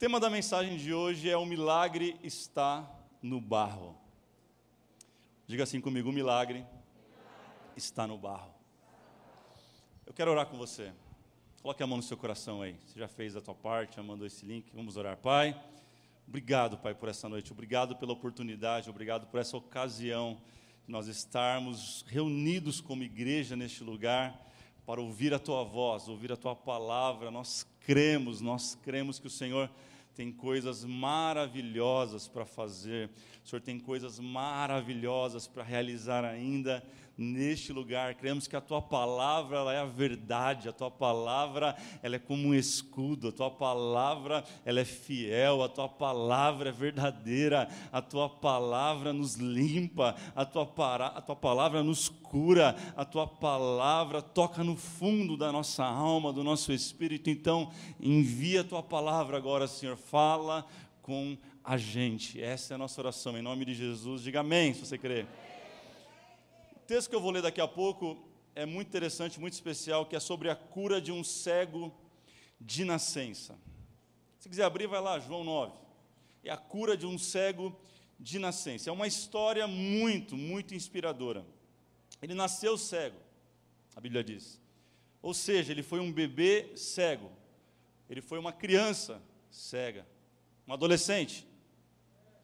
tema da mensagem de hoje é o milagre está no barro. Diga assim comigo, o milagre está no barro. Eu quero orar com você. Coloque a mão no seu coração aí. Você já fez a tua parte, já mandou esse link. Vamos orar, Pai. Obrigado, Pai, por essa noite. Obrigado pela oportunidade, obrigado por essa ocasião de nós estarmos reunidos como igreja neste lugar para ouvir a tua voz, ouvir a tua palavra. Nós cremos, nós cremos que o Senhor tem coisas maravilhosas para fazer, o Senhor tem coisas maravilhosas para realizar ainda neste lugar. Cremos que a tua palavra ela é a verdade, a tua palavra ela é como um escudo, a tua palavra ela é fiel, a tua palavra é verdadeira, a tua palavra nos limpa, a tua, para, a tua palavra nos cura, a tua palavra toca no fundo da nossa alma, do nosso espírito. Então, envia a tua palavra agora, Senhor, fala com a gente. Essa é a nossa oração, em nome de Jesus. Diga amém, se você crê texto que eu vou ler daqui a pouco é muito interessante, muito especial, que é sobre a cura de um cego de nascença. Se quiser abrir, vai lá, João 9. É a cura de um cego de nascença. É uma história muito, muito inspiradora. Ele nasceu cego, a Bíblia diz. Ou seja, ele foi um bebê cego. Ele foi uma criança cega. Um adolescente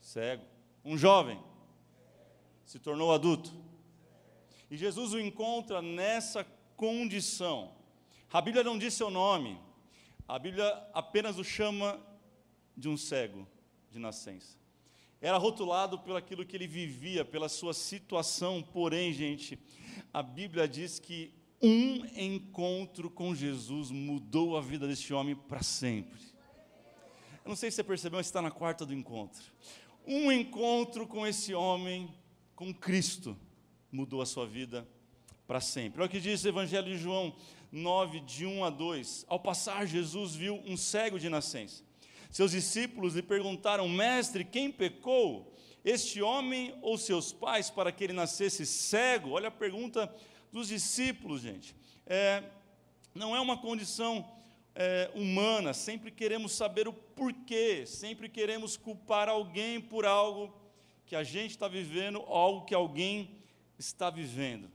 cego. Um jovem se tornou adulto e Jesus o encontra nessa condição. A Bíblia não diz seu nome, a Bíblia apenas o chama de um cego de nascença. Era rotulado pelo aquilo que ele vivia, pela sua situação, porém, gente, a Bíblia diz que um encontro com Jesus mudou a vida deste homem para sempre. Eu não sei se você percebeu, mas está na quarta do encontro. Um encontro com esse homem, com Cristo, mudou a sua vida para sempre. Olha o que diz o Evangelho de João 9, de 1 a 2. Ao passar, Jesus viu um cego de nascença. Seus discípulos lhe perguntaram, mestre, quem pecou? Este homem ou seus pais para que ele nascesse cego? Olha a pergunta dos discípulos, gente. É, não é uma condição é, humana, sempre queremos saber o porquê, sempre queremos culpar alguém por algo que a gente está vivendo, algo que alguém está vivendo.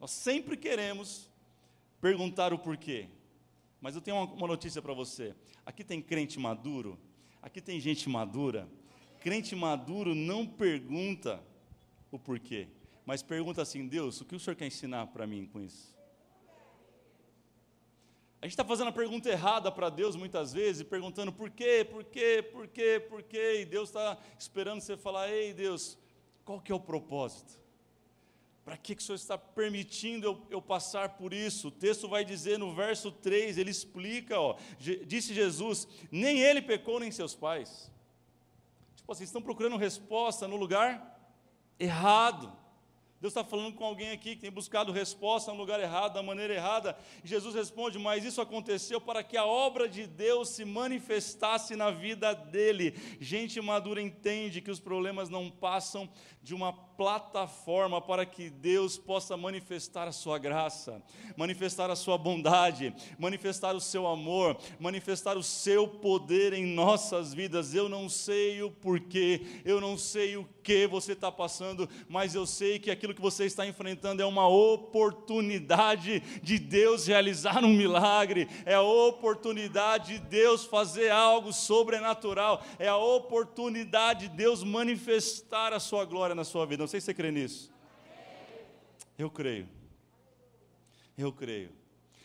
Nós sempre queremos perguntar o porquê. Mas eu tenho uma, notícia para você. Aqui tem crente maduro, aqui tem gente madura. Crente maduro não pergunta o porquê, mas pergunta assim: Deus, o que o Senhor quer ensinar para mim com isso? A gente está fazendo a pergunta errada para Deus muitas vezes, perguntando por quê, por quê, por quê, por quê, e Deus está esperando você falar: Ei, Deus, qual que é o propósito? Para que, que o Senhor está permitindo eu, eu, passar por isso? O texto vai dizer no verso 3, ele explica, ó, disse Jesus, nem ele pecou, nem seus pais. Tipo assim, estão procurando resposta no lugar errado. Deus está falando com alguém aqui que tem buscado resposta no lugar errado, da maneira errada. E Jesus responde: Mas isso aconteceu para que a obra de Deus se manifestasse na vida dele. Gente madura entende que os problemas não passam de uma plataforma para que Deus possa manifestar a sua graça, manifestar a sua bondade, manifestar o seu amor, manifestar o seu poder em nossas vidas. Eu não sei o porquê, eu não sei o que você está passando, mas eu sei que aquilo que você está enfrentando é uma oportunidade de Deus realizar um milagre, é a oportunidade de Deus fazer algo sobrenatural, é a oportunidade de Deus manifestar a sua glória na sua vida. Não sei se você crê nisso. Eu creio. Eu creio.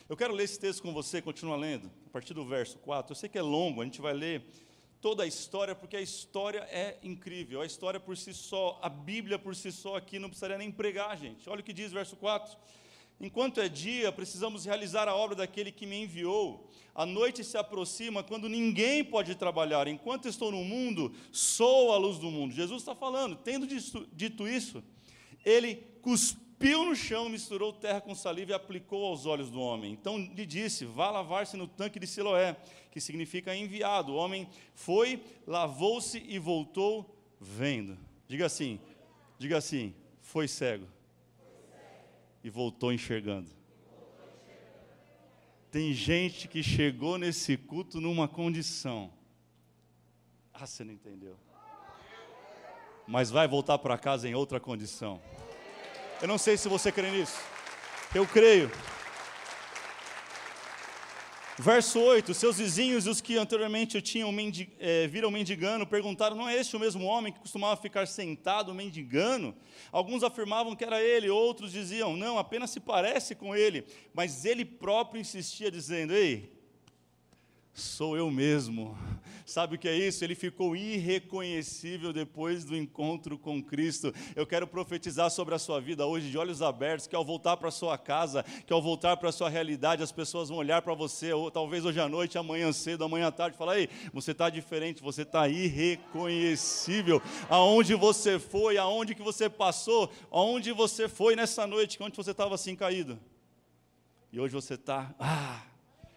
Eu quero ler esse texto com você, continua lendo, a partir do verso 4. Eu sei que é longo, a gente vai ler toda a história, porque a história é incrível. A história por si só, a Bíblia por si só aqui não precisaria nem pregar, gente. Olha o que diz verso 4. Enquanto é dia, precisamos realizar a obra daquele que me enviou. A noite se aproxima quando ninguém pode trabalhar. Enquanto estou no mundo, sou a luz do mundo. Jesus está falando. Tendo dito isso, ele cuspiu no chão, misturou terra com saliva e aplicou aos olhos do homem. Então lhe disse: Vá lavar-se no tanque de Siloé, que significa enviado. O homem foi, lavou-se e voltou vendo. Diga assim: Diga assim, foi cego e voltou enxergando. Tem gente que chegou nesse culto numa condição Ah, você não entendeu. Mas vai voltar para casa em outra condição. Eu não sei se você crê nisso. Eu creio. Verso 8: Seus vizinhos e os que anteriormente o tinham mendig, é, viram mendigando perguntaram: Não é este o mesmo homem que costumava ficar sentado mendigando? Alguns afirmavam que era ele, outros diziam: Não, apenas se parece com ele. Mas ele próprio insistia, dizendo: Ei, sou eu mesmo. Sabe o que é isso? Ele ficou irreconhecível depois do encontro com Cristo. Eu quero profetizar sobre a sua vida hoje, de olhos abertos, que ao voltar para sua casa, que ao voltar para sua realidade, as pessoas vão olhar para você, ou talvez hoje à noite, amanhã cedo, amanhã à tarde, falar: Ei, você está diferente, você está irreconhecível. Aonde você foi, aonde que você passou, aonde você foi nessa noite, onde você estava assim caído. E hoje você está, ah,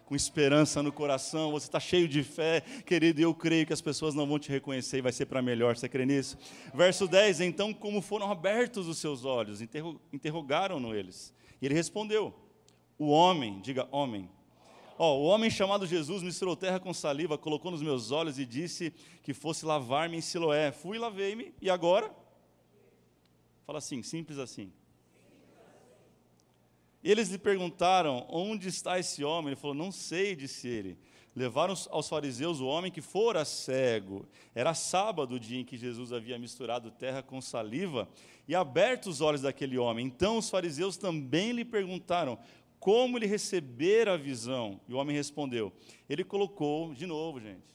com esperança no coração, você está cheio de fé, querido, eu creio que as pessoas não vão te reconhecer e vai ser para melhor, você crê nisso? Verso 10: Então, como foram abertos os seus olhos, interrogaram-no eles. E ele respondeu: O homem, diga homem. Ó, o homem chamado Jesus misturou terra com saliva, colocou nos meus olhos e disse que fosse lavar-me em Siloé. Fui, lavei-me, e agora? Fala assim, simples assim. Eles lhe perguntaram: Onde está esse homem? Ele falou: Não sei, disse ele. Levaram aos fariseus o homem que fora cego. Era sábado o dia em que Jesus havia misturado terra com saliva e aberto os olhos daquele homem. Então os fariseus também lhe perguntaram como ele recebera a visão. E o homem respondeu: Ele colocou, de novo, gente.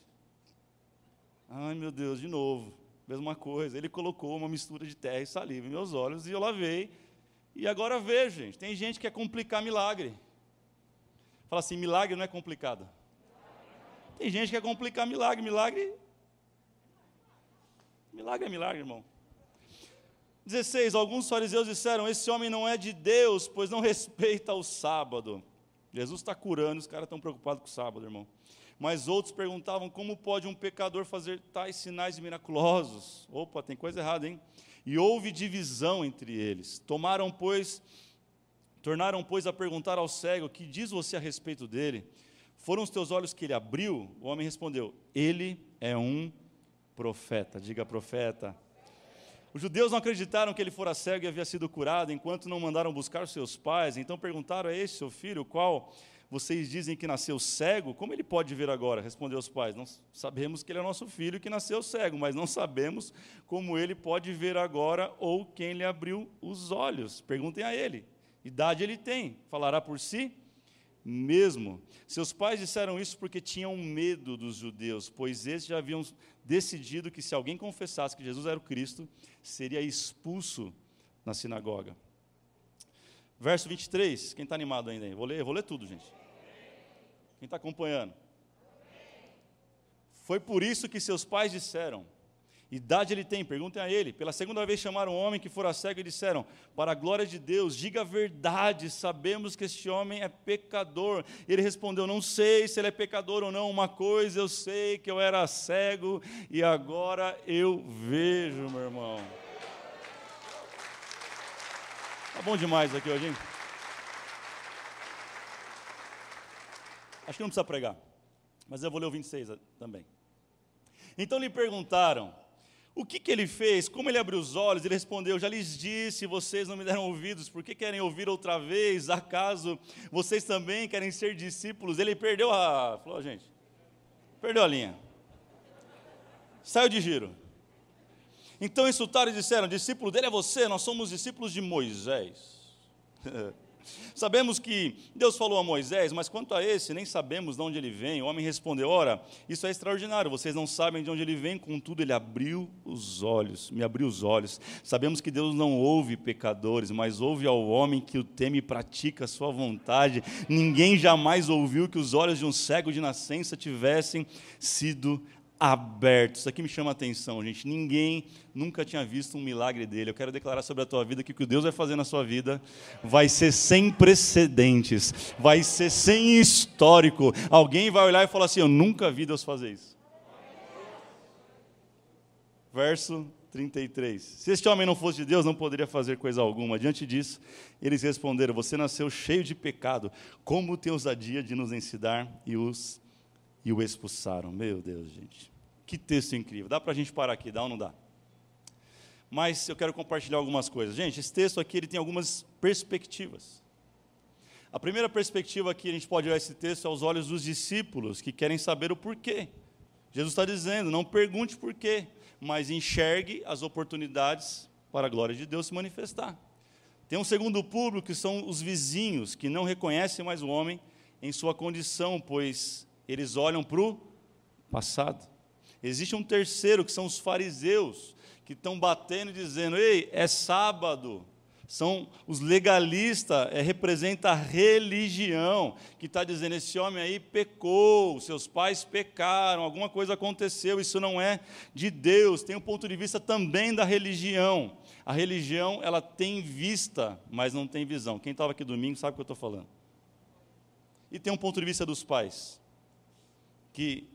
Ai meu Deus, de novo, mesma coisa. Ele colocou uma mistura de terra e saliva em meus olhos e eu lavei e agora veja, gente, tem gente que quer complicar milagre. Fala assim, milagre não é complicado. Tem gente que quer complicar milagre, milagre. Milagre é milagre, irmão. 16. Alguns fariseus disseram: Esse homem não é de Deus, pois não respeita o sábado. Jesus está curando, os caras estão preocupados com o sábado, irmão. Mas outros perguntavam: Como pode um pecador fazer tais sinais miraculosos? Opa, tem coisa errada, hein? e houve divisão entre eles. Tomaram, pois, tornaram, pois, a perguntar ao cego: Que diz você a respeito dele? Foram os teus olhos que ele abriu? O homem respondeu: Ele é um profeta. Diga profeta. Os judeus não acreditaram que ele fora cego e havia sido curado, enquanto não mandaram buscar seus pais. Então perguntaram a este seu filho, qual vocês dizem que nasceu cego, como ele pode ver agora? Respondeu os pais. Nós sabemos que ele é nosso filho que nasceu cego, mas não sabemos como ele pode ver agora ou quem lhe abriu os olhos. Perguntem a ele. Idade ele tem, falará por si mesmo. Seus pais disseram isso porque tinham medo dos judeus, pois esses já haviam decidido que se alguém confessasse que Jesus era o Cristo, seria expulso na sinagoga. Verso 23, quem está animado ainda? Vou ler, vou ler tudo, gente. Quem está acompanhando? Foi por isso que seus pais disseram: Idade ele tem? Perguntem a ele. Pela segunda vez chamaram um homem que fora cego e disseram: Para a glória de Deus, diga a verdade, sabemos que este homem é pecador. Ele respondeu: Não sei se ele é pecador ou não. Uma coisa eu sei que eu era cego e agora eu vejo, meu irmão. Tá bom demais aqui hoje, hein? Acho que não precisa pregar, mas eu vou ler o 26 também. Então lhe perguntaram: o que, que ele fez? Como ele abriu os olhos? Ele respondeu: Já lhes disse, vocês não me deram ouvidos, por que querem ouvir outra vez? Acaso vocês também querem ser discípulos? Ele perdeu a. Falou, gente, perdeu a linha. Saiu de giro. Então insultaram e disseram: Discípulo dele é você, nós somos discípulos de Moisés. Sabemos que Deus falou a Moisés, mas quanto a esse, nem sabemos de onde ele vem. O homem respondeu: Ora, isso é extraordinário, vocês não sabem de onde ele vem, contudo, ele abriu os olhos, me abriu os olhos. Sabemos que Deus não ouve pecadores, mas ouve ao homem que o teme e pratica a sua vontade. Ninguém jamais ouviu que os olhos de um cego de nascença tivessem sido aberto. Isso aqui me chama a atenção, gente. Ninguém nunca tinha visto um milagre dele. Eu quero declarar sobre a tua vida que o que Deus vai fazer na sua vida vai ser sem precedentes, vai ser sem histórico. Alguém vai olhar e falar assim: Eu nunca vi Deus fazer isso. Verso 33. Se este homem não fosse de Deus, não poderia fazer coisa alguma. Diante disso, eles responderam: Você nasceu cheio de pecado. Como tem ousadia de nos ensinar e os e o expulsaram. Meu Deus, gente. Que texto incrível. Dá para a gente parar aqui, dá ou não dá? Mas eu quero compartilhar algumas coisas. Gente, esse texto aqui ele tem algumas perspectivas. A primeira perspectiva que a gente pode olhar esse texto é aos olhos dos discípulos que querem saber o porquê. Jesus está dizendo: não pergunte porquê, mas enxergue as oportunidades para a glória de Deus se manifestar. Tem um segundo público que são os vizinhos, que não reconhecem mais o homem em sua condição, pois eles olham para o passado. Existe um terceiro, que são os fariseus, que estão batendo e dizendo: ei, é sábado. São os legalistas, é, representa a religião, que está dizendo: esse homem aí pecou, seus pais pecaram, alguma coisa aconteceu, isso não é de Deus. Tem um ponto de vista também da religião. A religião, ela tem vista, mas não tem visão. Quem estava aqui domingo sabe o que eu estou falando. E tem um ponto de vista dos pais, que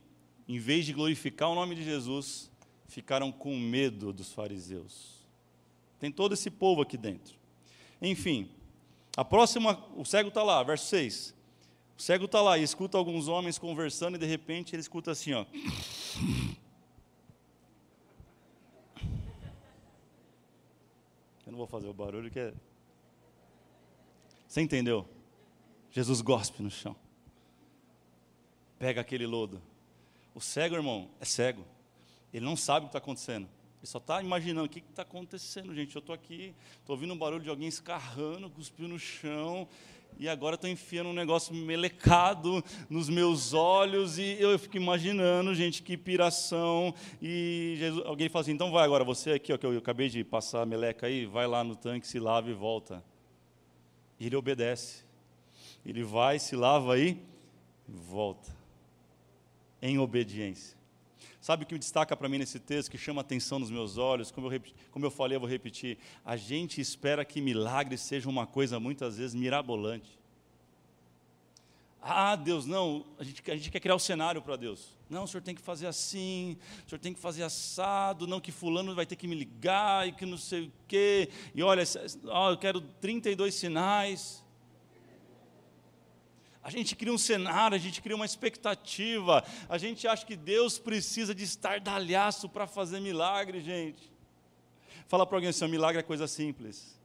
em vez de glorificar o nome de Jesus, ficaram com medo dos fariseus. Tem todo esse povo aqui dentro. Enfim, a próxima, o cego está lá, verso 6. O cego está lá e escuta alguns homens conversando e de repente ele escuta assim, ó. Eu não vou fazer o barulho que é. Você entendeu? Jesus gospe no chão. Pega aquele lodo. O cego, irmão, é cego. Ele não sabe o que está acontecendo. Ele só está imaginando o que está acontecendo, gente. Eu estou aqui, estou ouvindo um barulho de alguém escarrando, cuspiu no chão, e agora estou enfiando um negócio melecado nos meus olhos, e eu fico imaginando, gente, que piração. E Jesus, alguém fala assim: então vai agora, você aqui, ó, que eu acabei de passar a meleca aí, vai lá no tanque, se lava e volta. E ele obedece. Ele vai, se lava aí e volta. Em obediência. Sabe o que me destaca para mim nesse texto, que chama atenção nos meus olhos? Como eu, como eu falei, eu vou repetir. A gente espera que milagres sejam uma coisa muitas vezes mirabolante. Ah, Deus, não, a gente, a gente quer criar o um cenário para Deus. Não, o senhor tem que fazer assim, o senhor tem que fazer assado, não que fulano vai ter que me ligar e que não sei o quê. E olha, ó, eu quero 32 sinais. A gente cria um cenário, a gente cria uma expectativa, a gente acha que Deus precisa de estardalhaço para fazer milagre, gente. Fala para alguém assim: o milagre é coisa simples.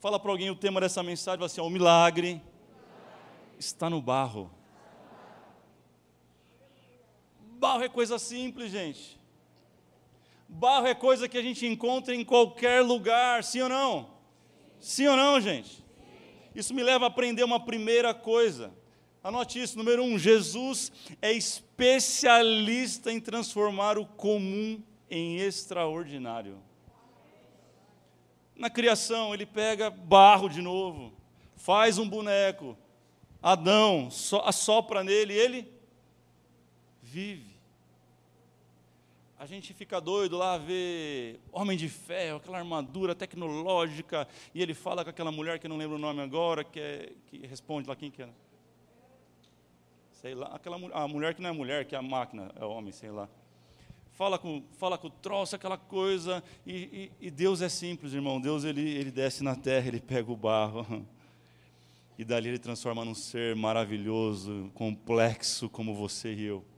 Fala para alguém o tema dessa mensagem, assim: o milagre está no barro. Barro é coisa simples, gente. Barro é coisa que a gente encontra em qualquer lugar, sim ou não? Sim ou não, gente? Isso me leva a aprender uma primeira coisa. Anote isso, número um, Jesus é especialista em transformar o comum em extraordinário. Na criação, ele pega barro de novo, faz um boneco, Adão assopra nele e ele vive. A gente fica doido lá ver Homem de Ferro, aquela armadura tecnológica, e ele fala com aquela mulher que não lembro o nome agora, que, é, que responde lá quem que é. Sei lá, aquela a mulher que não é mulher, que é a máquina, é homem, sei lá. Fala com, fala com o troço, aquela coisa, e, e, e Deus é simples, irmão. Deus ele, ele desce na terra, ele pega o barro, e dali ele transforma num ser maravilhoso, complexo como você e eu.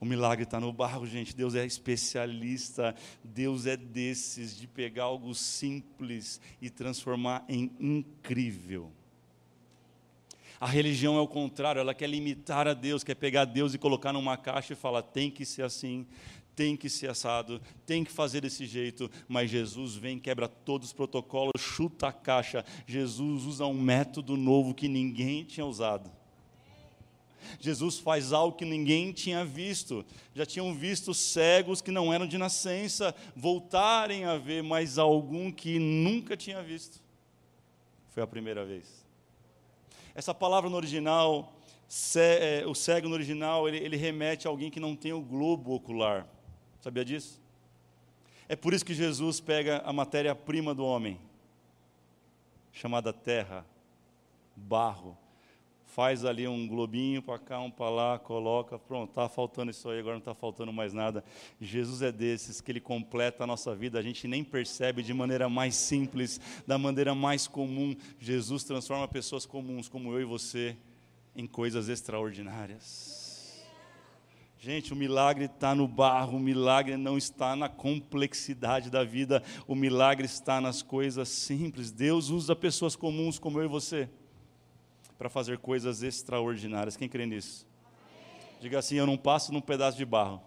O milagre está no barro, gente. Deus é especialista. Deus é desses de pegar algo simples e transformar em incrível. A religião é o contrário, ela quer limitar a Deus, quer pegar Deus e colocar numa caixa e falar: tem que ser assim, tem que ser assado, tem que fazer desse jeito. Mas Jesus vem, quebra todos os protocolos, chuta a caixa. Jesus usa um método novo que ninguém tinha usado. Jesus faz algo que ninguém tinha visto. Já tinham visto cegos que não eram de nascença voltarem a ver, mas algum que nunca tinha visto. Foi a primeira vez. Essa palavra no original, é, o cego no original, ele, ele remete a alguém que não tem o globo ocular. Sabia disso? É por isso que Jesus pega a matéria-prima do homem, chamada terra, barro, faz ali um globinho para cá, um para lá, coloca, pronto, está faltando isso aí, agora não está faltando mais nada. Jesus é desses que ele completa a nossa vida, a gente nem percebe de maneira mais simples, da maneira mais comum. Jesus transforma pessoas comuns como eu e você em coisas extraordinárias. Gente, o milagre está no barro, o milagre não está na complexidade da vida, o milagre está nas coisas simples. Deus usa pessoas comuns como eu e você para fazer coisas extraordinárias. Quem crê nisso? Diga assim: Eu não passo num pedaço de barro,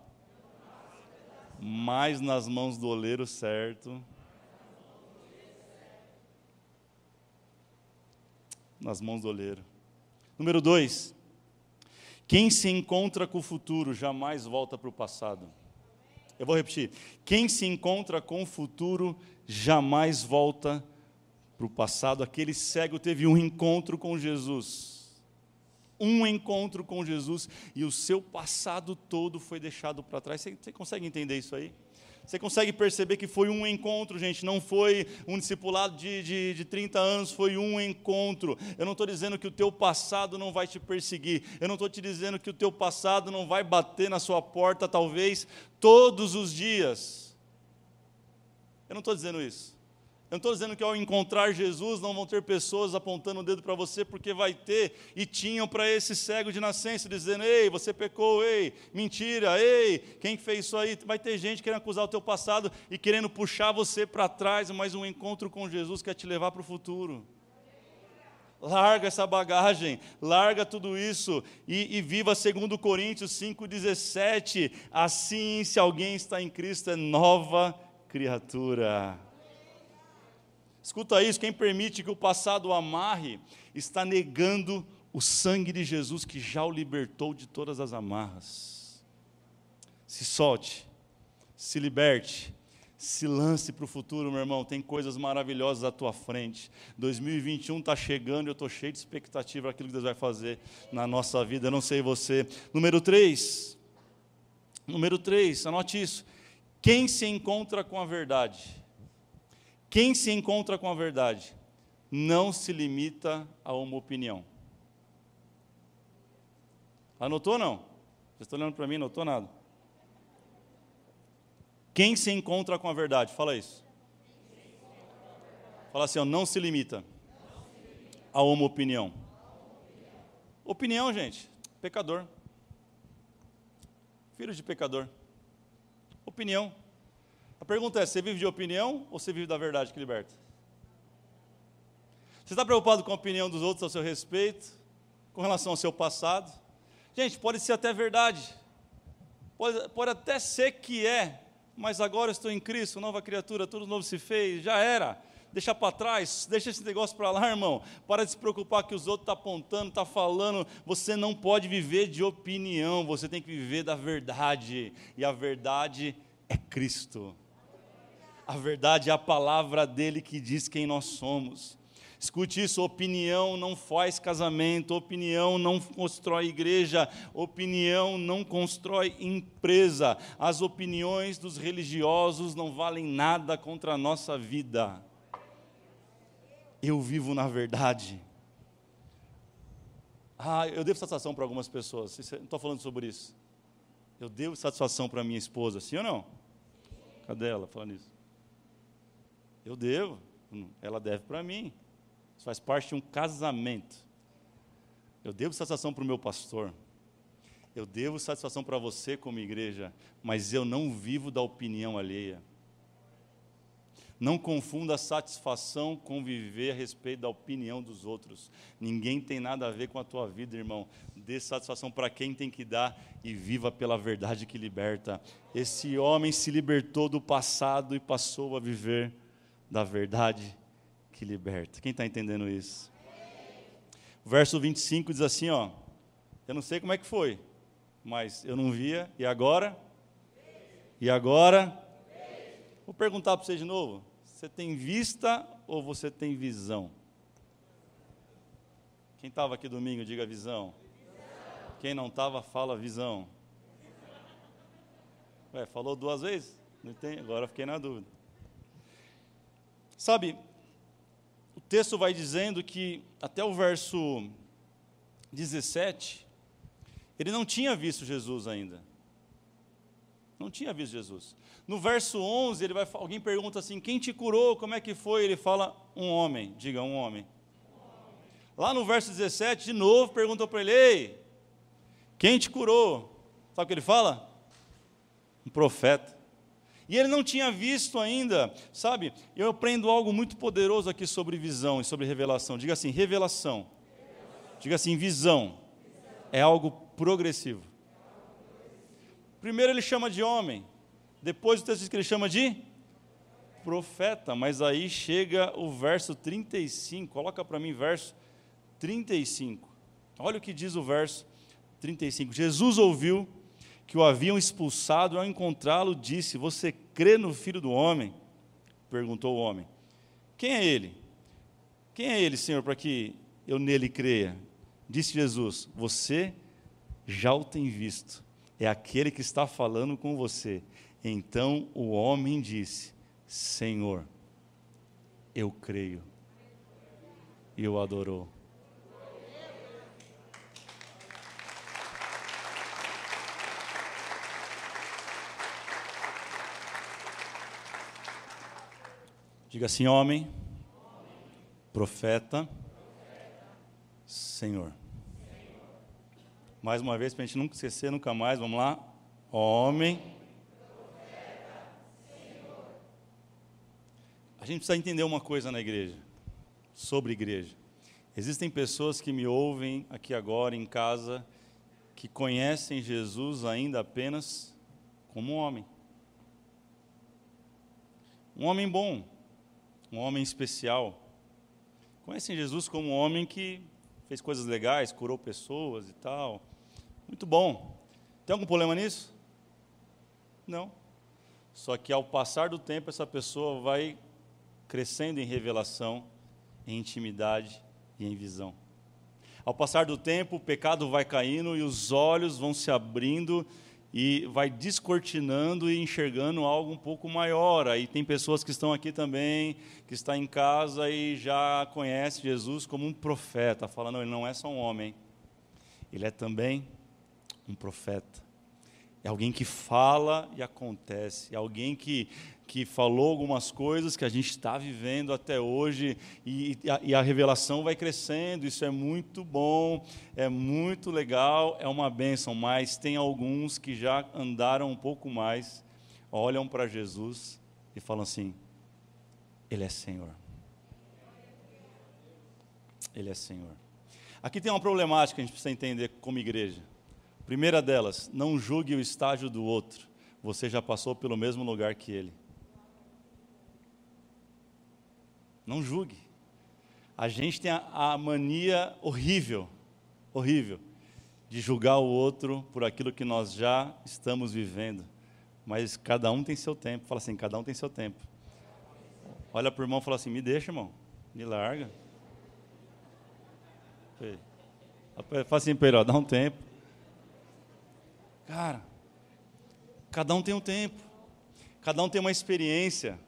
mas nas mãos do oleiro certo. Nas mãos do oleiro. Número dois, quem se encontra com o futuro jamais volta para o passado. Eu vou repetir. Quem se encontra com o futuro jamais volta para o passado. Aquele cego teve um encontro com Jesus. Um encontro com Jesus e o seu passado todo foi deixado para trás. Você, você consegue entender isso aí? Você consegue perceber que foi um encontro, gente, não foi um discipulado de, de, de 30 anos, foi um encontro. Eu não estou dizendo que o teu passado não vai te perseguir, eu não estou te dizendo que o teu passado não vai bater na sua porta, talvez, todos os dias. Eu não estou dizendo isso. Eu não estou dizendo que ao encontrar Jesus não vão ter pessoas apontando o dedo para você, porque vai ter, e tinham para esse cego de nascença, dizendo: ei, você pecou, ei, mentira, ei, quem fez isso aí? Vai ter gente querendo acusar o teu passado e querendo puxar você para trás, mas um encontro com Jesus quer te levar para o futuro. Larga essa bagagem, larga tudo isso e, e viva segundo Coríntios 5,17. Assim, se alguém está em Cristo, é nova criatura. Escuta isso: quem permite que o passado o amarre, está negando o sangue de Jesus que já o libertou de todas as amarras. Se solte, se liberte, se lance para o futuro, meu irmão. Tem coisas maravilhosas à tua frente. 2021 está chegando e eu estou cheio de expectativa aquilo que Deus vai fazer na nossa vida. Eu não sei você. Número 3. Número 3, anote isso. Quem se encontra com a verdade quem se encontra com a verdade não se limita a uma opinião. Anotou ou não? Vocês estão olhando para mim, anotou nada? Quem se encontra com a verdade? Fala isso. Fala assim, ó, não se limita a uma opinião. Opinião, gente, pecador. Filho de pecador. Opinião. A pergunta é: você vive de opinião ou você vive da verdade que liberta? Você está preocupado com a opinião dos outros ao seu respeito, com relação ao seu passado? Gente, pode ser até verdade, pode, pode até ser que é, mas agora estou em Cristo, nova criatura, tudo novo se fez, já era. Deixa para trás, deixa esse negócio para lá, irmão. Para de se preocupar que os outros estão tá apontando, estão tá falando. Você não pode viver de opinião, você tem que viver da verdade. E a verdade é Cristo. A verdade é a palavra dele que diz quem nós somos. Escute isso: opinião não faz casamento, opinião não constrói igreja, opinião não constrói empresa. As opiniões dos religiosos não valem nada contra a nossa vida. Eu vivo na verdade. Ah, eu devo satisfação para algumas pessoas, não estou falando sobre isso. Eu devo satisfação para minha esposa, sim ou não? Cadê ela falando isso? Eu devo, ela deve para mim. Isso faz parte de um casamento. Eu devo satisfação para o meu pastor. Eu devo satisfação para você como igreja, mas eu não vivo da opinião alheia. Não confunda satisfação com viver a respeito da opinião dos outros. Ninguém tem nada a ver com a tua vida, irmão. Dê satisfação para quem tem que dar e viva pela verdade que liberta. Esse homem se libertou do passado e passou a viver da verdade que liberta. Quem está entendendo isso? O verso 25 diz assim: ó, eu não sei como é que foi, mas eu não via, e agora? E agora? Vou perguntar para você de novo: você tem vista ou você tem visão? Quem estava aqui domingo, diga visão. Quem não estava, fala visão. Ué, falou duas vezes? Não tem? Agora fiquei na dúvida. Sabe, o texto vai dizendo que até o verso 17, ele não tinha visto Jesus ainda. Não tinha visto Jesus. No verso 11, ele vai, alguém pergunta assim: Quem te curou? Como é que foi? Ele fala: Um homem. Diga, um homem. Lá no verso 17, de novo, perguntou para ele: Ei, quem te curou? Sabe o que ele fala? Um profeta. E ele não tinha visto ainda, sabe? Eu aprendo algo muito poderoso aqui sobre visão e sobre revelação. Diga assim: revelação. Diga assim: visão. É algo progressivo. Primeiro ele chama de homem, depois o texto diz que ele chama de profeta, mas aí chega o verso 35, coloca para mim verso 35. Olha o que diz o verso 35. Jesus ouviu que o haviam expulsado, ao encontrá-lo, disse: Você crê no filho do homem? Perguntou o homem. Quem é ele? Quem é ele, Senhor, para que eu nele creia? Disse Jesus: Você já o tem visto, é aquele que está falando com você. Então o homem disse: Senhor, eu creio. E o adorou. Diga assim, homem, profeta, Senhor. Mais uma vez, para a gente nunca esquecer, nunca mais, vamos lá. Homem, A gente precisa entender uma coisa na igreja, sobre igreja. Existem pessoas que me ouvem aqui agora em casa que conhecem Jesus ainda apenas como homem. Um homem bom, um homem especial. Conhecem Jesus como um homem que fez coisas legais, curou pessoas e tal. Muito bom. Tem algum problema nisso? Não. Só que ao passar do tempo, essa pessoa vai crescendo em revelação, em intimidade e em visão. Ao passar do tempo, o pecado vai caindo e os olhos vão se abrindo e vai descortinando e enxergando algo um pouco maior. Aí tem pessoas que estão aqui também, que está em casa e já conhece Jesus como um profeta, falando, ele não é só um homem, ele é também um profeta. É alguém que fala e acontece, é alguém que que falou algumas coisas que a gente está vivendo até hoje e, e, a, e, a, revelação vai crescendo. Isso é muito bom, é muito legal, é uma bênção. Mas tem alguns que já andaram um pouco mais, olham para Jesus e falam assim: Ele é Senhor. Ele é Senhor. Aqui tem uma problemática que a gente precisa entender como igreja. Primeira delas, não julgue o estágio do outro. Você já passou pelo mesmo lugar que ele. Não julgue. A gente tem a, a mania horrível, horrível, de julgar o outro por aquilo que nós já estamos vivendo. Mas cada um tem seu tempo. Fala assim, cada um tem seu tempo. Olha para o irmão e fala assim, me deixa, irmão. Me larga. Fala assim para ele, dá um tempo. Cara, cada um tem um tempo. Cada um tem uma experiência.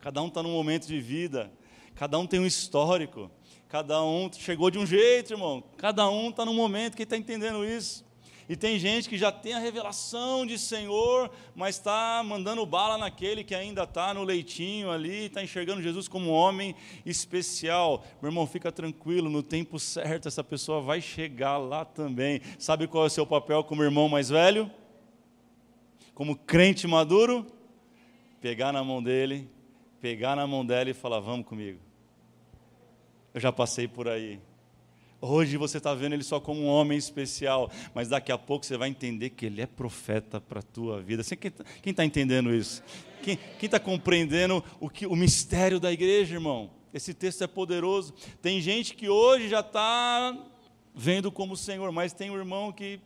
Cada um está num momento de vida. Cada um tem um histórico. Cada um chegou de um jeito, irmão. Cada um está num momento que está entendendo isso. E tem gente que já tem a revelação de Senhor, mas está mandando bala naquele que ainda está no leitinho ali, está enxergando Jesus como um homem especial. Meu irmão, fica tranquilo, no tempo certo essa pessoa vai chegar lá também. Sabe qual é o seu papel como irmão mais velho? Como crente maduro? Pegar na mão dele pegar na mão dela e falar: Vamos comigo. Eu já passei por aí. Hoje você está vendo ele só como um homem especial, mas daqui a pouco você vai entender que ele é profeta para a tua vida. Você, quem está tá entendendo isso? Quem está compreendendo o, que, o mistério da igreja, irmão? Esse texto é poderoso. Tem gente que hoje já está vendo como o Senhor, mas tem um irmão que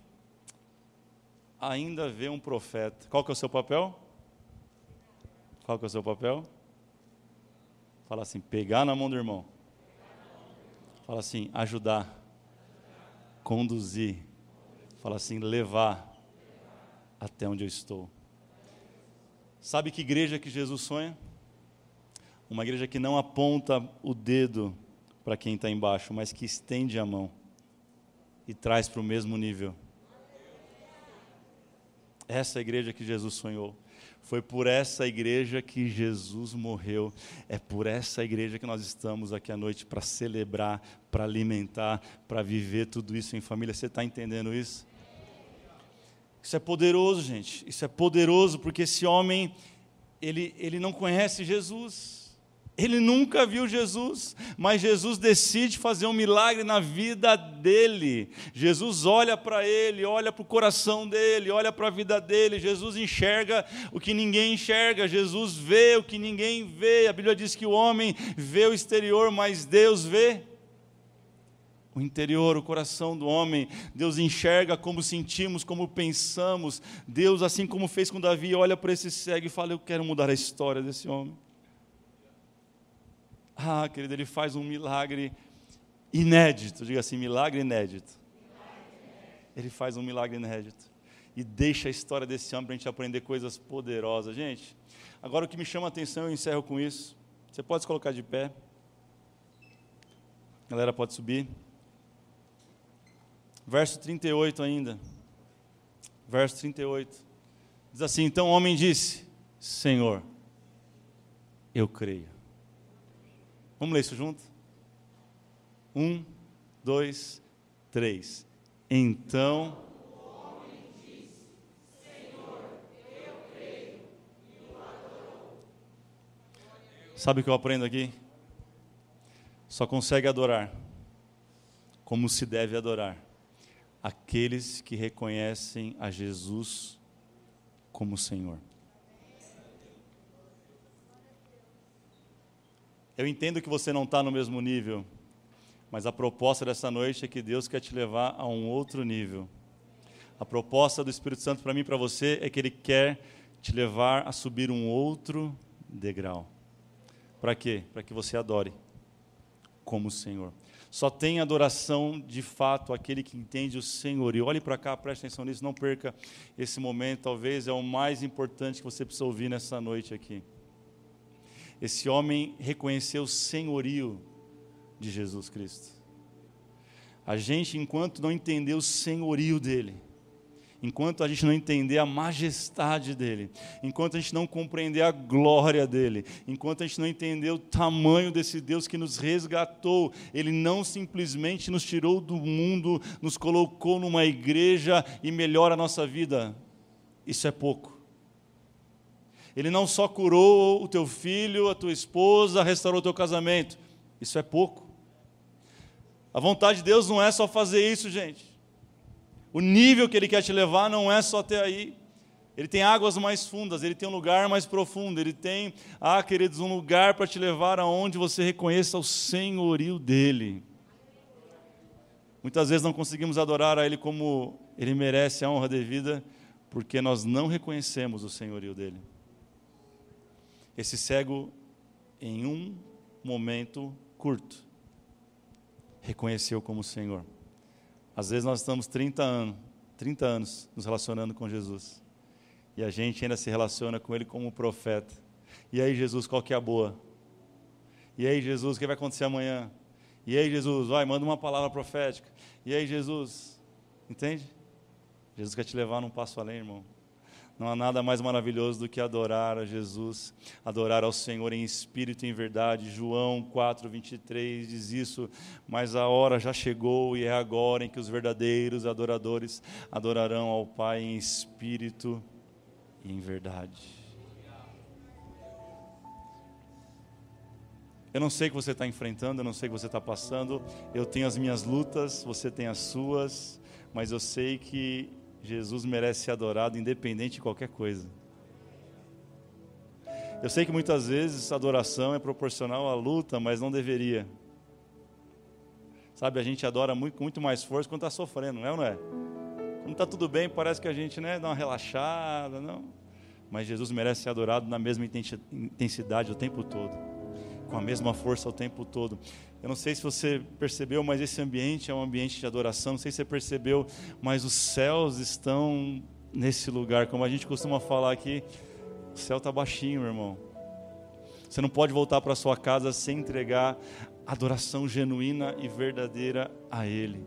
ainda vê um profeta. Qual que é o seu papel? Qual que é o seu papel? Fala assim, pegar na mão do irmão. Fala assim, ajudar. Conduzir. Fala assim, levar até onde eu estou. Sabe que igreja que Jesus sonha? Uma igreja que não aponta o dedo para quem está embaixo, mas que estende a mão e traz para o mesmo nível. Essa igreja que Jesus sonhou. Foi por essa igreja que Jesus morreu. É por essa igreja que nós estamos aqui à noite para celebrar, para alimentar, para viver tudo isso em família. Você está entendendo isso? Isso é poderoso, gente. Isso é poderoso porque esse homem, ele, ele não conhece Jesus. Ele nunca viu Jesus, mas Jesus decide fazer um milagre na vida dele. Jesus olha para ele, olha para o coração dele, olha para a vida dele. Jesus enxerga o que ninguém enxerga, Jesus vê o que ninguém vê. A Bíblia diz que o homem vê o exterior, mas Deus vê o interior, o coração do homem. Deus enxerga como sentimos, como pensamos. Deus, assim como fez com Davi, olha para esse cego e fala: Eu quero mudar a história desse homem. Ah, querido, ele faz um milagre inédito. Diga assim: milagre inédito. Ele faz um milagre inédito. E deixa a história desse homem para a gente aprender coisas poderosas. Gente, agora o que me chama a atenção, eu encerro com isso. Você pode se colocar de pé. A galera pode subir. Verso 38 ainda. Verso 38. Diz assim: Então o homem disse: Senhor, eu creio Vamos ler isso junto? Um, dois, três. Então. Sabe o que eu aprendo aqui? Só consegue adorar como se deve adorar aqueles que reconhecem a Jesus como Senhor. Eu entendo que você não está no mesmo nível, mas a proposta dessa noite é que Deus quer te levar a um outro nível. A proposta do Espírito Santo para mim e para você é que Ele quer te levar a subir um outro degrau. Para quê? Para que você adore como o Senhor. Só tem adoração de fato aquele que entende o Senhor. E olhe para cá, preste atenção nisso, não perca esse momento, talvez é o mais importante que você precisa ouvir nessa noite aqui. Esse homem reconheceu o senhorio de Jesus Cristo. A gente, enquanto não entender o senhorio dele, enquanto a gente não entender a majestade dele, enquanto a gente não compreender a glória dele, enquanto a gente não entender o tamanho desse Deus que nos resgatou, ele não simplesmente nos tirou do mundo, nos colocou numa igreja e melhora a nossa vida. Isso é pouco. Ele não só curou o teu filho, a tua esposa, restaurou o teu casamento. Isso é pouco. A vontade de Deus não é só fazer isso, gente. O nível que Ele quer te levar não é só até aí. Ele tem águas mais fundas, ele tem um lugar mais profundo, ele tem, ah, queridos, um lugar para te levar aonde você reconheça o senhorio dele. Muitas vezes não conseguimos adorar a ele como ele merece a honra devida, porque nós não reconhecemos o senhorio dele. Esse cego, em um momento curto, reconheceu como Senhor. Às vezes nós estamos 30 anos, 30 anos nos relacionando com Jesus. E a gente ainda se relaciona com Ele como profeta. E aí, Jesus, qual que é a boa? E aí, Jesus, o que vai acontecer amanhã? E aí, Jesus, vai, manda uma palavra profética. E aí, Jesus, entende? Jesus quer te levar num passo além, irmão. Não há nada mais maravilhoso do que adorar a Jesus, adorar ao Senhor em espírito e em verdade. João 4, 23 diz isso, mas a hora já chegou e é agora em que os verdadeiros adoradores adorarão ao Pai em espírito e em verdade. Eu não sei o que você está enfrentando, eu não sei o que você está passando, eu tenho as minhas lutas, você tem as suas, mas eu sei que Jesus merece ser adorado independente de qualquer coisa. Eu sei que muitas vezes a adoração é proporcional à luta, mas não deveria. Sabe, a gente adora muito, muito mais força quando está sofrendo, não é ou não é? Quando está tudo bem, parece que a gente né, dá uma relaxada, não. Mas Jesus merece ser adorado na mesma intensidade o tempo todo, com a mesma força o tempo todo. Eu não sei se você percebeu, mas esse ambiente é um ambiente de adoração. Não sei se você percebeu, mas os céus estão nesse lugar. Como a gente costuma falar aqui, o céu está baixinho, meu irmão. Você não pode voltar para sua casa sem entregar adoração genuína e verdadeira a Ele.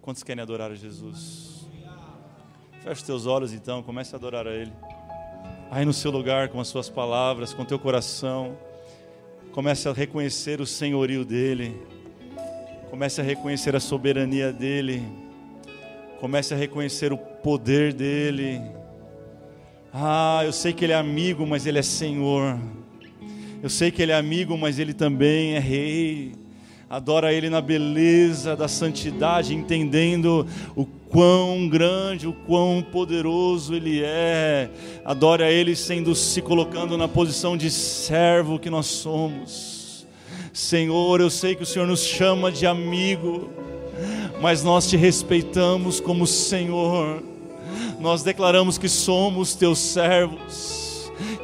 Quantos querem adorar a Jesus? Feche teus olhos então, comece a adorar a Ele. Aí no seu lugar, com as suas palavras, com teu coração. Comece a reconhecer o senhorio dele. Comece a reconhecer a soberania dele. Comece a reconhecer o poder dEle. Ah, eu sei que Ele é amigo, mas Ele é Senhor. Eu sei que Ele é amigo, mas Ele também é Rei. Adora Ele na beleza da santidade, entendendo o quão grande, o quão poderoso Ele é. Adora Ele sendo se colocando na posição de servo que nós somos. Senhor, eu sei que o Senhor nos chama de amigo, mas nós te respeitamos como Senhor. Nós declaramos que somos teus servos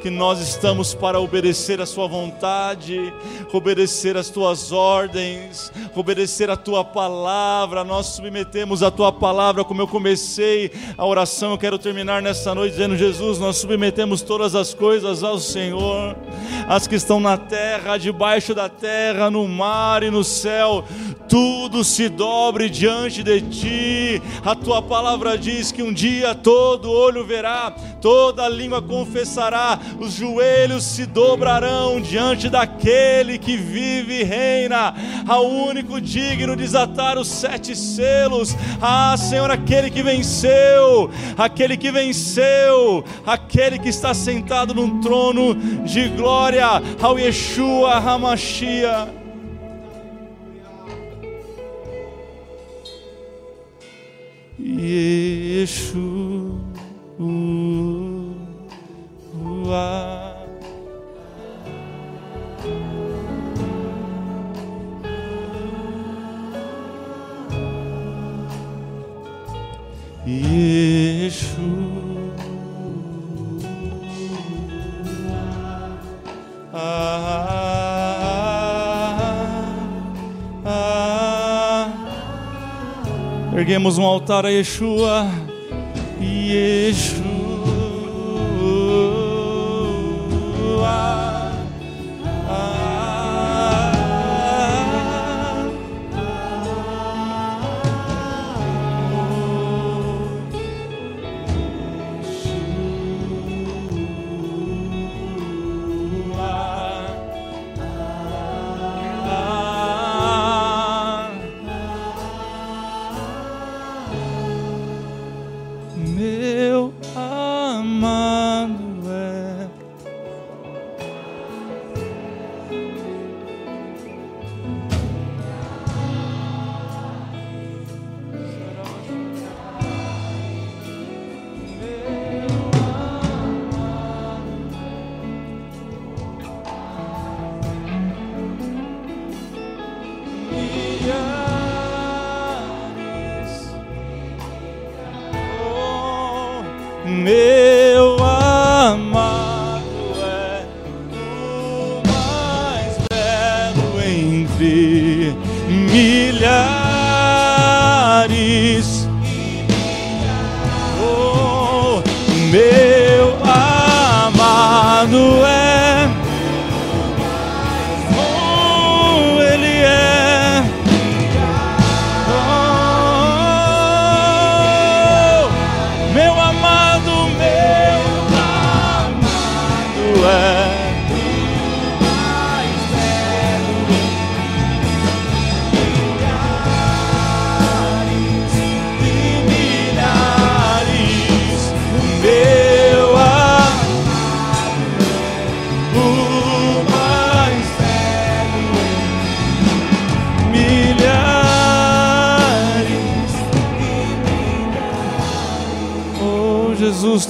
que nós estamos para obedecer a Sua vontade, obedecer as Tuas ordens, obedecer a Tua palavra. Nós submetemos a Tua palavra, como eu comecei a oração. Eu quero terminar nessa noite dizendo: Jesus, nós submetemos todas as coisas ao Senhor, as que estão na terra, debaixo da terra, no mar e no céu. Tudo se dobre diante de Ti. A Tua palavra diz que um dia todo olho verá, toda língua confessará os joelhos se dobrarão diante daquele que vive e reina, ao único digno de desatar os sete selos. Ah, Senhor, aquele que venceu, aquele que venceu, aquele que está sentado num trono de glória, ao Yeshua Hamashia. Yeshua Yeshua. Erguemos um altar a Yeshua. Yeshua.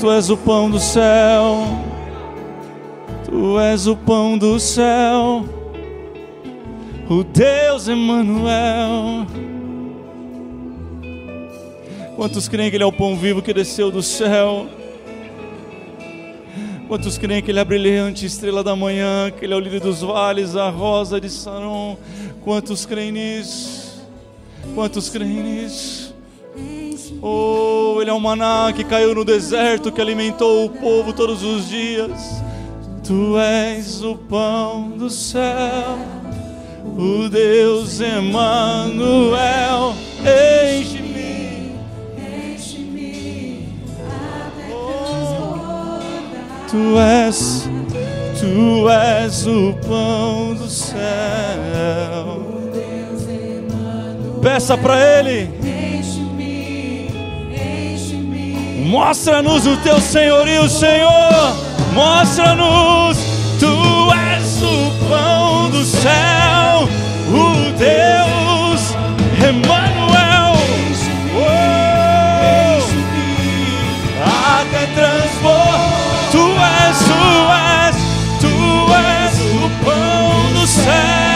Tu és o pão do céu, Tu és o pão do céu, o Deus Emmanuel. Quantos creem que Ele é o pão vivo que desceu do céu? Quantos creem que Ele é a brilhante estrela da manhã, que Ele é o lírio dos vales, a rosa de Saron? Quantos creem nisso? Quantos creem nisso? Oh, Ele é o maná que caiu no deserto, que alimentou o povo todos os dias. Tu és o pão do céu, o Deus Emmanuel. Enche-me, enche-me oh, Tu és, tu és o pão do céu. Peça para Ele. Mostra-nos o teu senhorio, Senhor. Mostra-nos, tu és o pão do céu, o Deus Emmanuel. Oh, até transpor, tu és, tu és, tu és o pão do céu.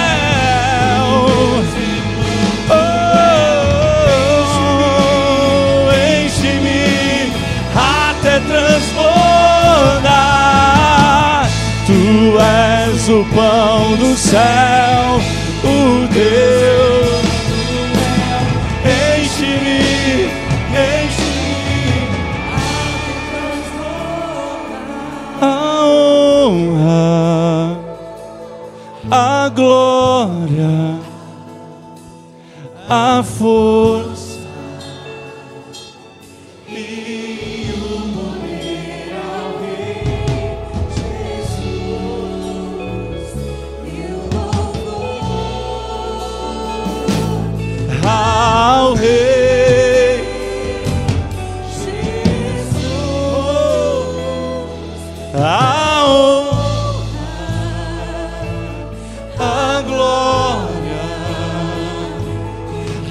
O pão do céu, o Deus. Enche-me, enche-me. A honra, a glória, a força.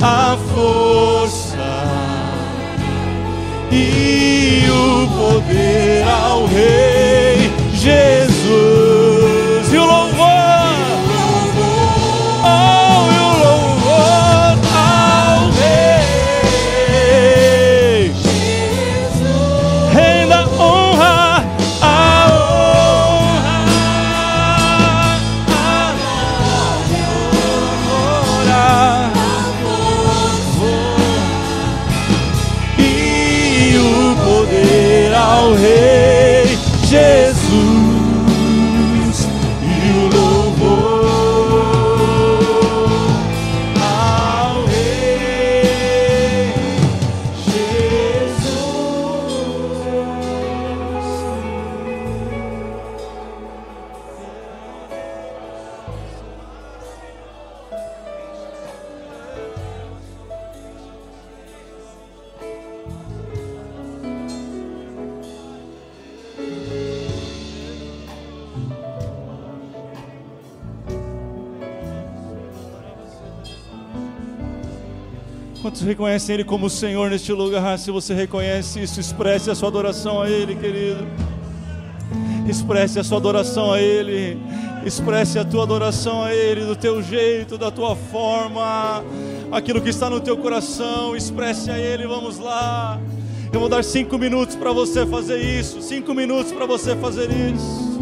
A força e o poder ao Rei Jesus reconhecem Ele como Senhor neste lugar? Se você reconhece isso, expresse a sua adoração a Ele, querido. Expresse a sua adoração a Ele. Expresse a tua adoração a Ele, do teu jeito, da tua forma, aquilo que está no teu coração. Expresse a Ele. Vamos lá. Eu vou dar cinco minutos para você fazer isso. Cinco minutos para você fazer isso.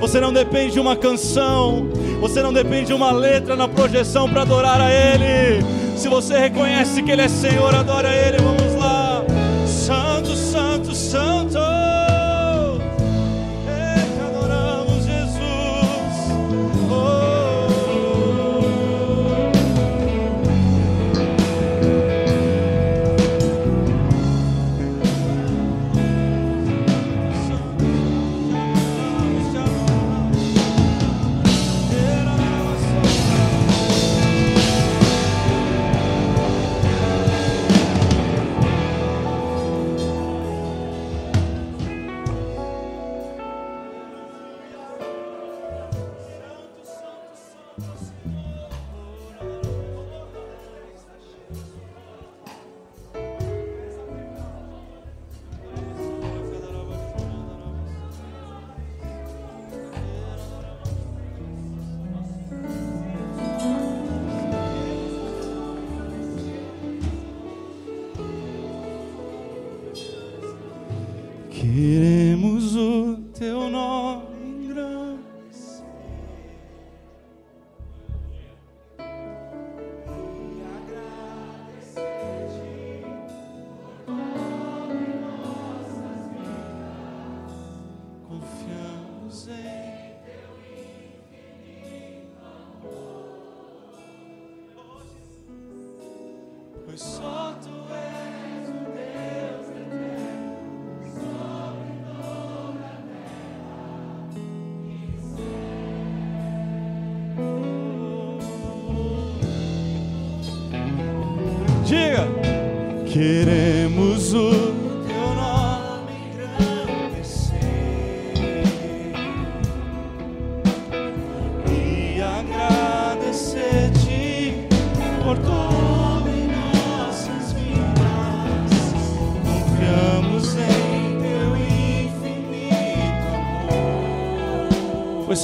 Você não depende de uma canção, você não depende de uma letra na projeção para adorar a Ele. Se você reconhece que Ele é Senhor, adora Ele. Vamos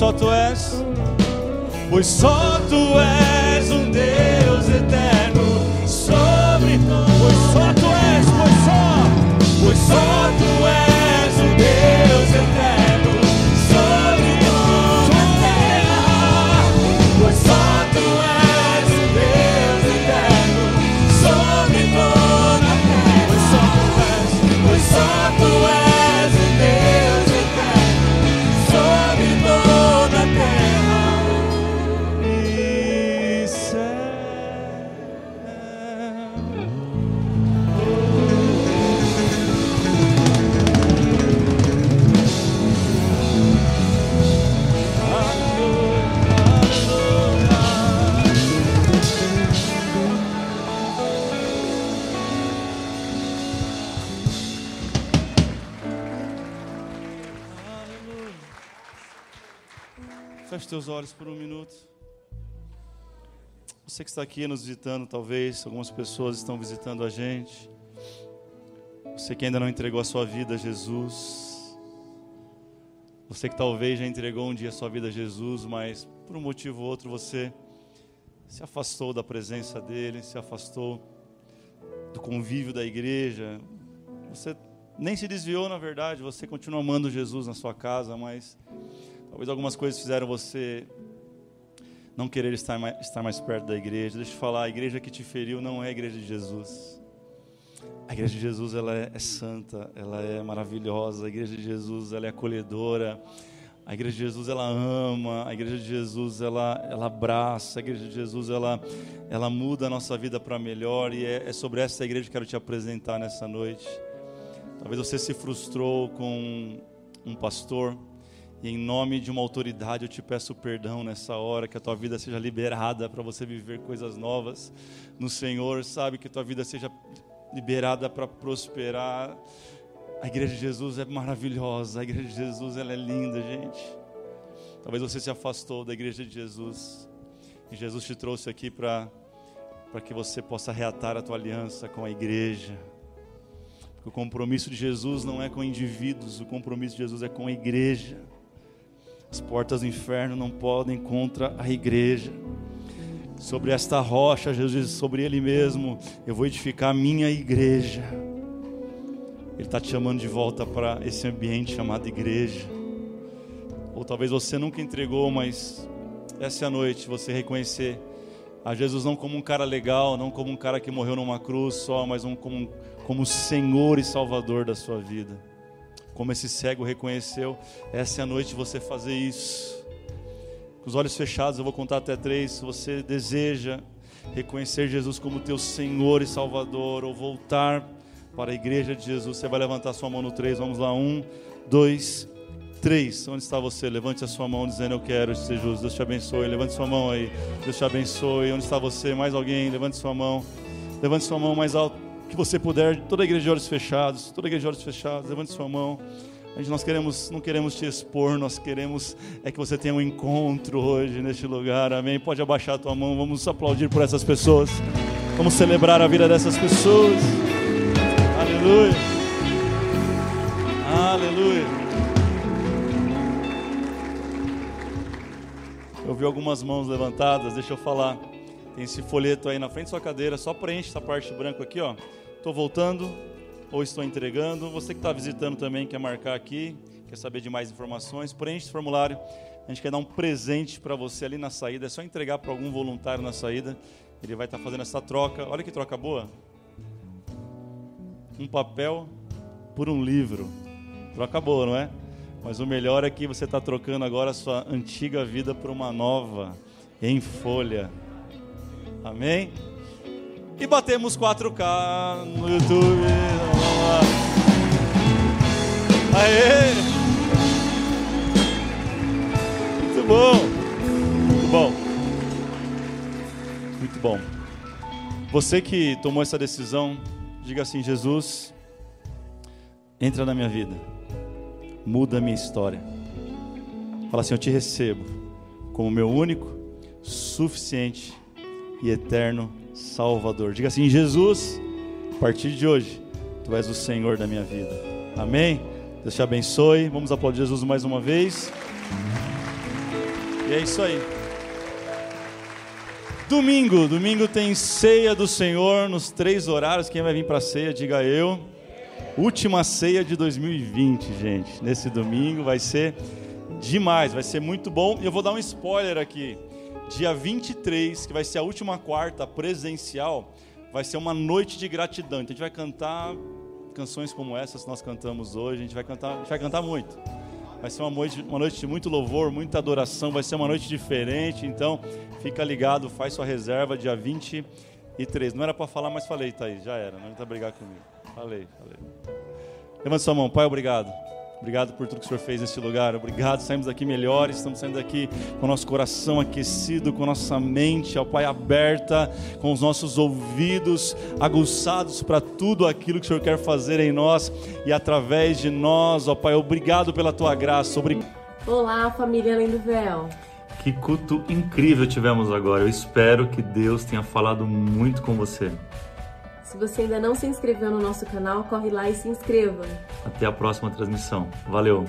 só Teus olhos por um minuto. Você que está aqui nos visitando, talvez, algumas pessoas estão visitando a gente. Você que ainda não entregou a sua vida a Jesus. Você que talvez já entregou um dia a sua vida a Jesus, mas por um motivo ou outro você se afastou da presença dele, se afastou do convívio da igreja. Você nem se desviou, na verdade, você continua amando Jesus na sua casa, mas talvez algumas coisas fizeram você não querer estar mais, estar mais perto da igreja. Deixa eu falar, a igreja que te feriu não é a igreja de Jesus. A igreja de Jesus ela é, é santa, ela é maravilhosa. A igreja de Jesus ela é acolhedora. A igreja de Jesus ela ama, a igreja de Jesus ela, ela abraça, a igreja de Jesus ela, ela muda a nossa vida para melhor e é, é sobre essa igreja que eu quero te apresentar nessa noite. Talvez você se frustrou com um pastor e em nome de uma autoridade eu te peço perdão nessa hora, que a tua vida seja liberada para você viver coisas novas no Senhor, sabe que a tua vida seja liberada para prosperar. A igreja de Jesus é maravilhosa, a igreja de Jesus ela é linda, gente. Talvez você se afastou da igreja de Jesus e Jesus te trouxe aqui para para que você possa reatar a tua aliança com a igreja. Porque o compromisso de Jesus não é com indivíduos, o compromisso de Jesus é com a igreja. As portas do inferno não podem contra a igreja. Sobre esta rocha, Jesus diz, sobre Ele mesmo, eu vou edificar a minha igreja. Ele está te chamando de volta para esse ambiente chamado igreja. Ou talvez você nunca entregou, mas essa é a noite você reconhecer a Jesus não como um cara legal, não como um cara que morreu numa cruz só, mas um, como, como Senhor e Salvador da sua vida. Como esse cego reconheceu, essa é a noite você fazer isso. Com os olhos fechados, eu vou contar até três. Se você deseja reconhecer Jesus como teu Senhor e Salvador, ou voltar para a igreja de Jesus, você vai levantar sua mão no três. Vamos lá, um, dois, três. Onde está você? Levante a sua mão dizendo eu quero ser justo. Deus te abençoe. Levante sua mão aí. Deus te abençoe. Onde está você? Mais alguém? Levante sua mão. Levante sua mão mais alto que você puder. Toda a igreja de olhos fechados. Toda a igreja de olhos fechados. Levante sua mão. Gente, nós queremos, não queremos te expor, nós queremos é que você tenha um encontro hoje neste lugar, amém? Pode abaixar a tua mão, vamos aplaudir por essas pessoas, vamos celebrar a vida dessas pessoas, aleluia, aleluia. Eu vi algumas mãos levantadas, deixa eu falar. Tem esse folheto aí na frente da sua cadeira, só preenche essa parte branca aqui, ó. Estou voltando ou estou entregando. Você que está visitando também quer marcar aqui, quer saber de mais informações, preenche esse formulário. A gente quer dar um presente para você ali na saída. É só entregar para algum voluntário na saída. Ele vai estar tá fazendo essa troca. Olha que troca boa. Um papel por um livro. Troca boa, não é? Mas o melhor é que você está trocando agora a sua antiga vida por uma nova, em folha. Amém? E batemos 4K no YouTube. Aê! Muito bom. Muito bom. Muito bom. Você que tomou essa decisão, diga assim: Jesus, entra na minha vida muda a minha história. Fala assim: Eu te recebo como meu único, suficiente e eterno Salvador. Diga assim: Jesus, a partir de hoje, tu és o Senhor da minha vida. Amém? Deus te abençoe. Vamos aplaudir Jesus mais uma vez. E é isso aí. Domingo, domingo tem ceia do Senhor nos três horários. Quem vai vir para a ceia, diga eu. Última ceia de 2020, gente. Nesse domingo vai ser demais, vai ser muito bom. E eu vou dar um spoiler aqui. Dia 23, que vai ser a última quarta presencial, vai ser uma noite de gratidão. Então a gente vai cantar canções como essas que nós cantamos hoje, a gente vai cantar, a gente vai cantar muito. Vai ser uma noite, uma noite de muito louvor, muita adoração, vai ser uma noite diferente, então fica ligado, faz sua reserva dia 23. Não era para falar, mas falei, Thaís, já era, não precisa brigar comigo. Falei, falei. Levanta sua mão, Pai, obrigado. Obrigado por tudo que o Senhor fez nesse lugar. Obrigado. Saímos daqui melhores. Estamos saindo daqui com o nosso coração aquecido, com nossa mente, ó Pai, aberta, com os nossos ouvidos aguçados para tudo aquilo que o Senhor quer fazer em nós e através de nós, ó Pai. Obrigado pela tua graça. Obrigado. Olá, família Além do Véu. Que culto incrível tivemos agora. Eu espero que Deus tenha falado muito com você. Se você ainda não se inscreveu no nosso canal, corre lá e se inscreva. Até a próxima transmissão. Valeu!